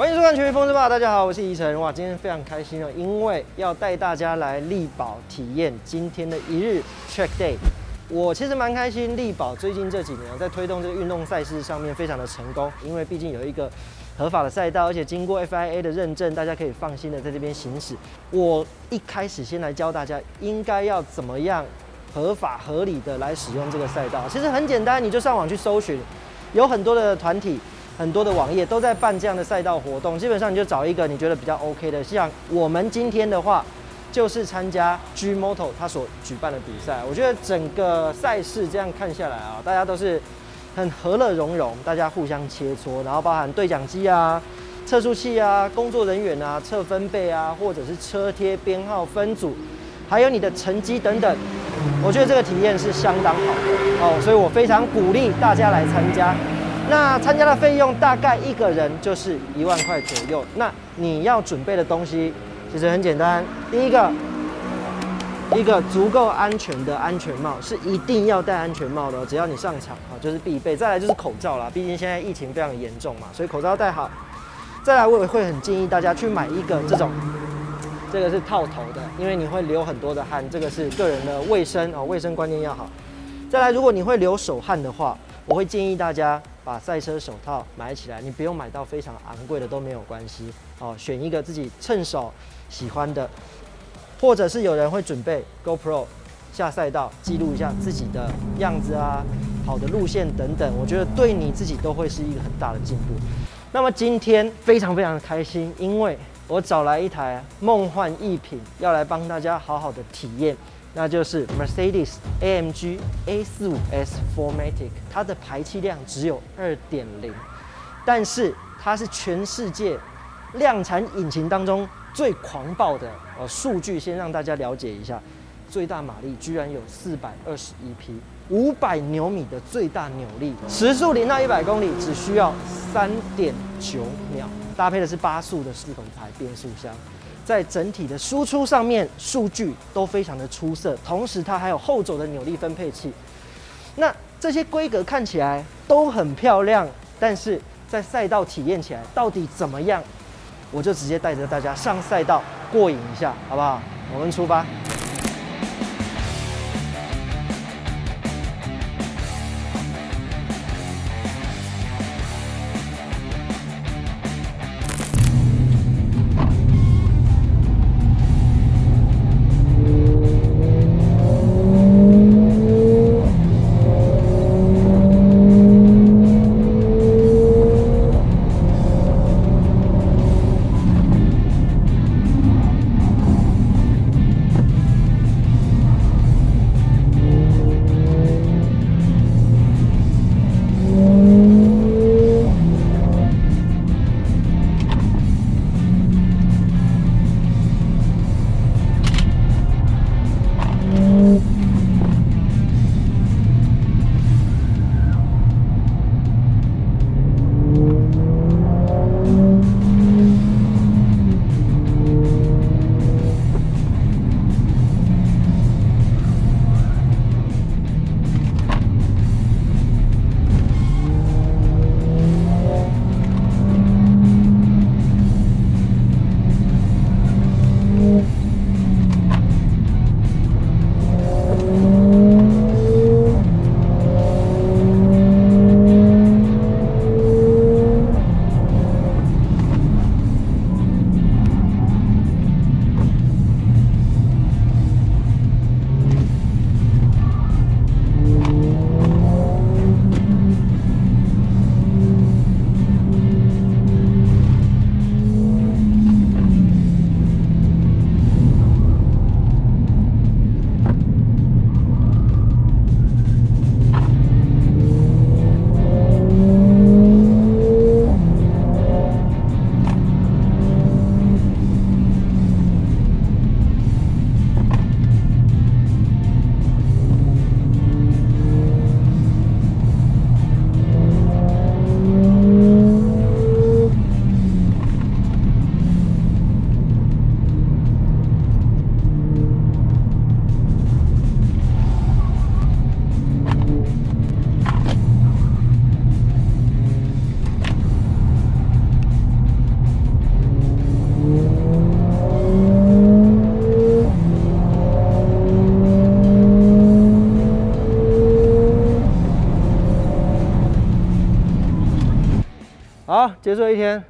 欢迎收看《全民风之爸，大家好，我是宜晨。哇，今天非常开心哦，因为要带大家来力宝体验今天的一日 Track Day。我其实蛮开心，力宝最近这几年在推动这个运动赛事上面非常的成功，因为毕竟有一个合法的赛道，而且经过 FIA 的认证，大家可以放心的在这边行驶。我一开始先来教大家应该要怎么样合法合理的来使用这个赛道。其实很简单，你就上网去搜寻，有很多的团体。很多的网页都在办这样的赛道活动，基本上你就找一个你觉得比较 OK 的，像我们今天的话，就是参加 G Moto 他所举办的比赛。我觉得整个赛事这样看下来啊，大家都是很和乐融融，大家互相切磋，然后包含对讲机啊、测速器啊、工作人员啊、测分贝啊，或者是车贴编号分组，还有你的成绩等等，我觉得这个体验是相当好的哦，所以我非常鼓励大家来参加。那参加的费用大概一个人就是一万块左右。那你要准备的东西其实很简单，第一个，一个足够安全的安全帽是一定要戴安全帽的，只要你上场啊就是必备。再来就是口罩啦，毕竟现在疫情非常严重嘛，所以口罩戴好。再来我也会很建议大家去买一个这种，这个是套头的，因为你会流很多的汗，这个是个人的卫生哦，卫生观念要好。再来，如果你会流手汗的话，我会建议大家。把赛车手套买起来，你不用买到非常昂贵的都没有关系哦。选一个自己趁手喜欢的，或者是有人会准备 GoPro 下赛道记录一下自己的样子啊、跑的路线等等，我觉得对你自己都会是一个很大的进步。那么今天非常非常的开心，因为我找来一台梦幻逸品，要来帮大家好好的体验。那就是 Mercedes AMG A45S 4MATIC，它的排气量只有二点零，但是它是全世界量产引擎当中最狂暴的。呃，数据先让大家了解一下，最大马力居然有四百二十一匹，五百牛米的最大扭力，时速零到一百公里只需要三点九秒，搭配的是八速的四轮排变速箱。在整体的输出上面，数据都非常的出色，同时它还有后轴的扭力分配器。那这些规格看起来都很漂亮，但是在赛道体验起来到底怎么样？我就直接带着大家上赛道过瘾一下，好不好？我们出发。结束一天，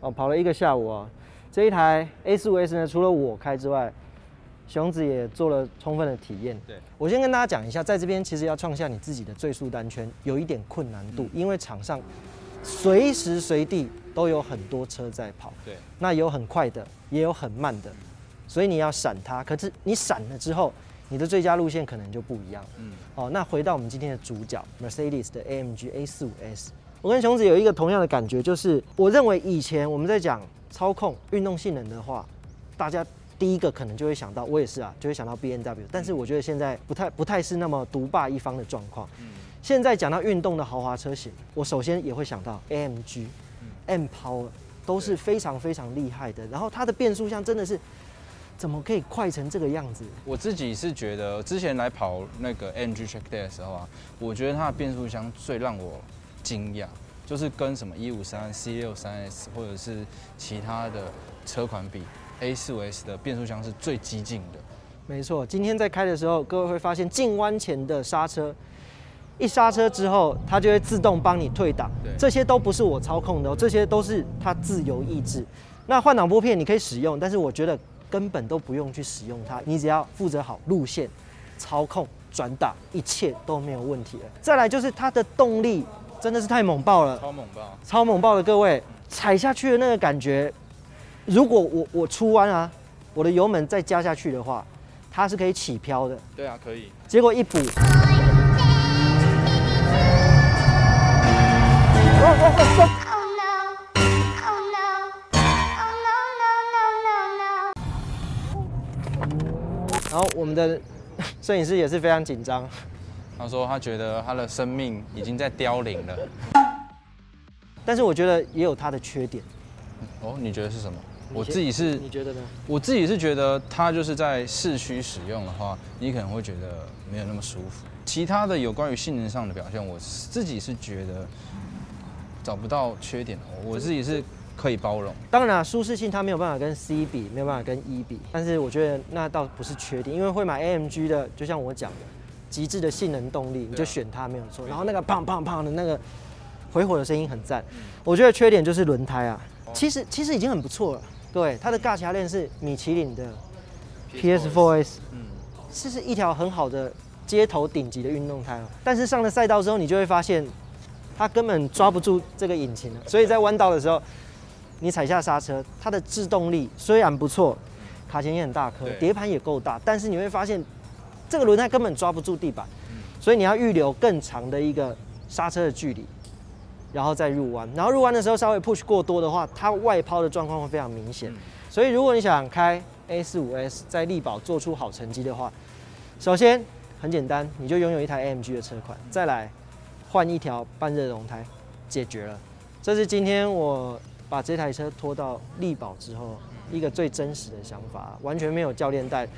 哦，跑了一个下午啊。这一台 A 四五 S 呢，除了我开之外，熊子也做了充分的体验。对，我先跟大家讲一下，在这边其实要创下你自己的最速单圈，有一点困难度，因为场上随时随地都有很多车在跑。对，那有很快的，也有很慢的，所以你要闪它。可是你闪了之后，你的最佳路线可能就不一样。嗯，哦，那回到我们今天的主角，Mercedes 的 AMG A45S，我跟熊子有一个同样的感觉，就是我认为以前我们在讲操控、运动性能的话，大家第一个可能就会想到，我也是啊，就会想到 B N W。但是我觉得现在不太不太是那么独霸一方的状况。嗯，现在讲到运动的豪华车型，我首先也会想到 M Power 都是非常非常厉害的。然后它的变速箱真的是怎么可以快成这个样子？我自己是觉得，之前来跑那个 MG Track Day 的时候啊，我觉得它的变速箱最让我惊讶，就是跟什么一五三、C 六三 S 或者是其他的车款比，A 四五 S 的变速箱是最激进的。没错，今天在开的时候，各位会发现进弯前的刹车，一刹车之后，它就会自动帮你退档对。这些都不是我操控的、哦，这些都是它自由意志。那换挡拨片你可以使用，但是我觉得根本都不用去使用它，你只要负责好路线、操控、转档，一切都没有问题了。再来就是它的动力真的是太猛爆了，超猛爆！超猛爆的各位，踩下去的那个感觉，如果我我出弯啊，我的油门再加下去的话，它是可以起飘的。对啊，可以。结果一补，哦 Oh. Oh. Oh. 然后我们的摄影师也是非常紧张。他说他觉得他的生命已经在凋零了。但是我觉得也有他的缺点。哦，你觉得是什么？我自己是你觉得呢？我自己是觉得它就是在市区使用的话，你可能会觉得没有那么舒服。其他的有关于性能上的表现，我自己是觉得找不到缺点，我自己是可以包容。当然、啊，舒适性它没有办法跟 C 比，没有办法跟 E 比，但是我觉得那倒不是缺点，因为会买 AMG 的，就像我讲的，极致的性能动力，你就选它没有错。然后那个砰砰砰的那个回火的声音很赞。我觉得缺点就是轮胎啊，其实其实已经很不错了。各位，它的尬夹链是米其林的 PS4S，嗯，这是一条很好的街头顶级的运动胎哦。但是上了赛道之后，你就会发现它根本抓不住这个引擎了。所以在弯道的时候，你踩下刹车，它的制动力虽然不错，卡钳也很大颗，碟盘也够大，但是你会发现这个轮胎根本抓不住地板，所以你要预留更长的一个刹车的距离。然后再入弯，然后入弯的时候稍微 push 过多的话，它外抛的状况会非常明显。所以如果你想开 A 4 5 S 在力宝做出好成绩的话，首先很简单，你就拥有一台 AMG 的车款，再来换一条半热熔胎，解决了。这是今天我把这台车拖到力宝之后一个最真实的想法，完全没有教练带，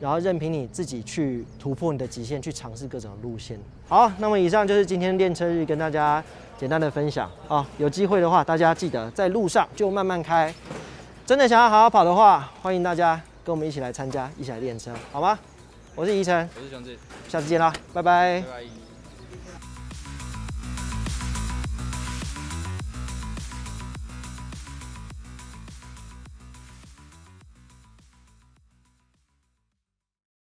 然后任凭你自己去突破你的极限，去尝试各种路线。好，那么以上就是今天练车日跟大家简单的分享啊。有机会的话，大家记得在路上就慢慢开。真的想要好好跑的话，欢迎大家跟我们一起来参加，一起来练车，好吗？我是宜晨，我是熊志，下次见啦，拜拜拜拜。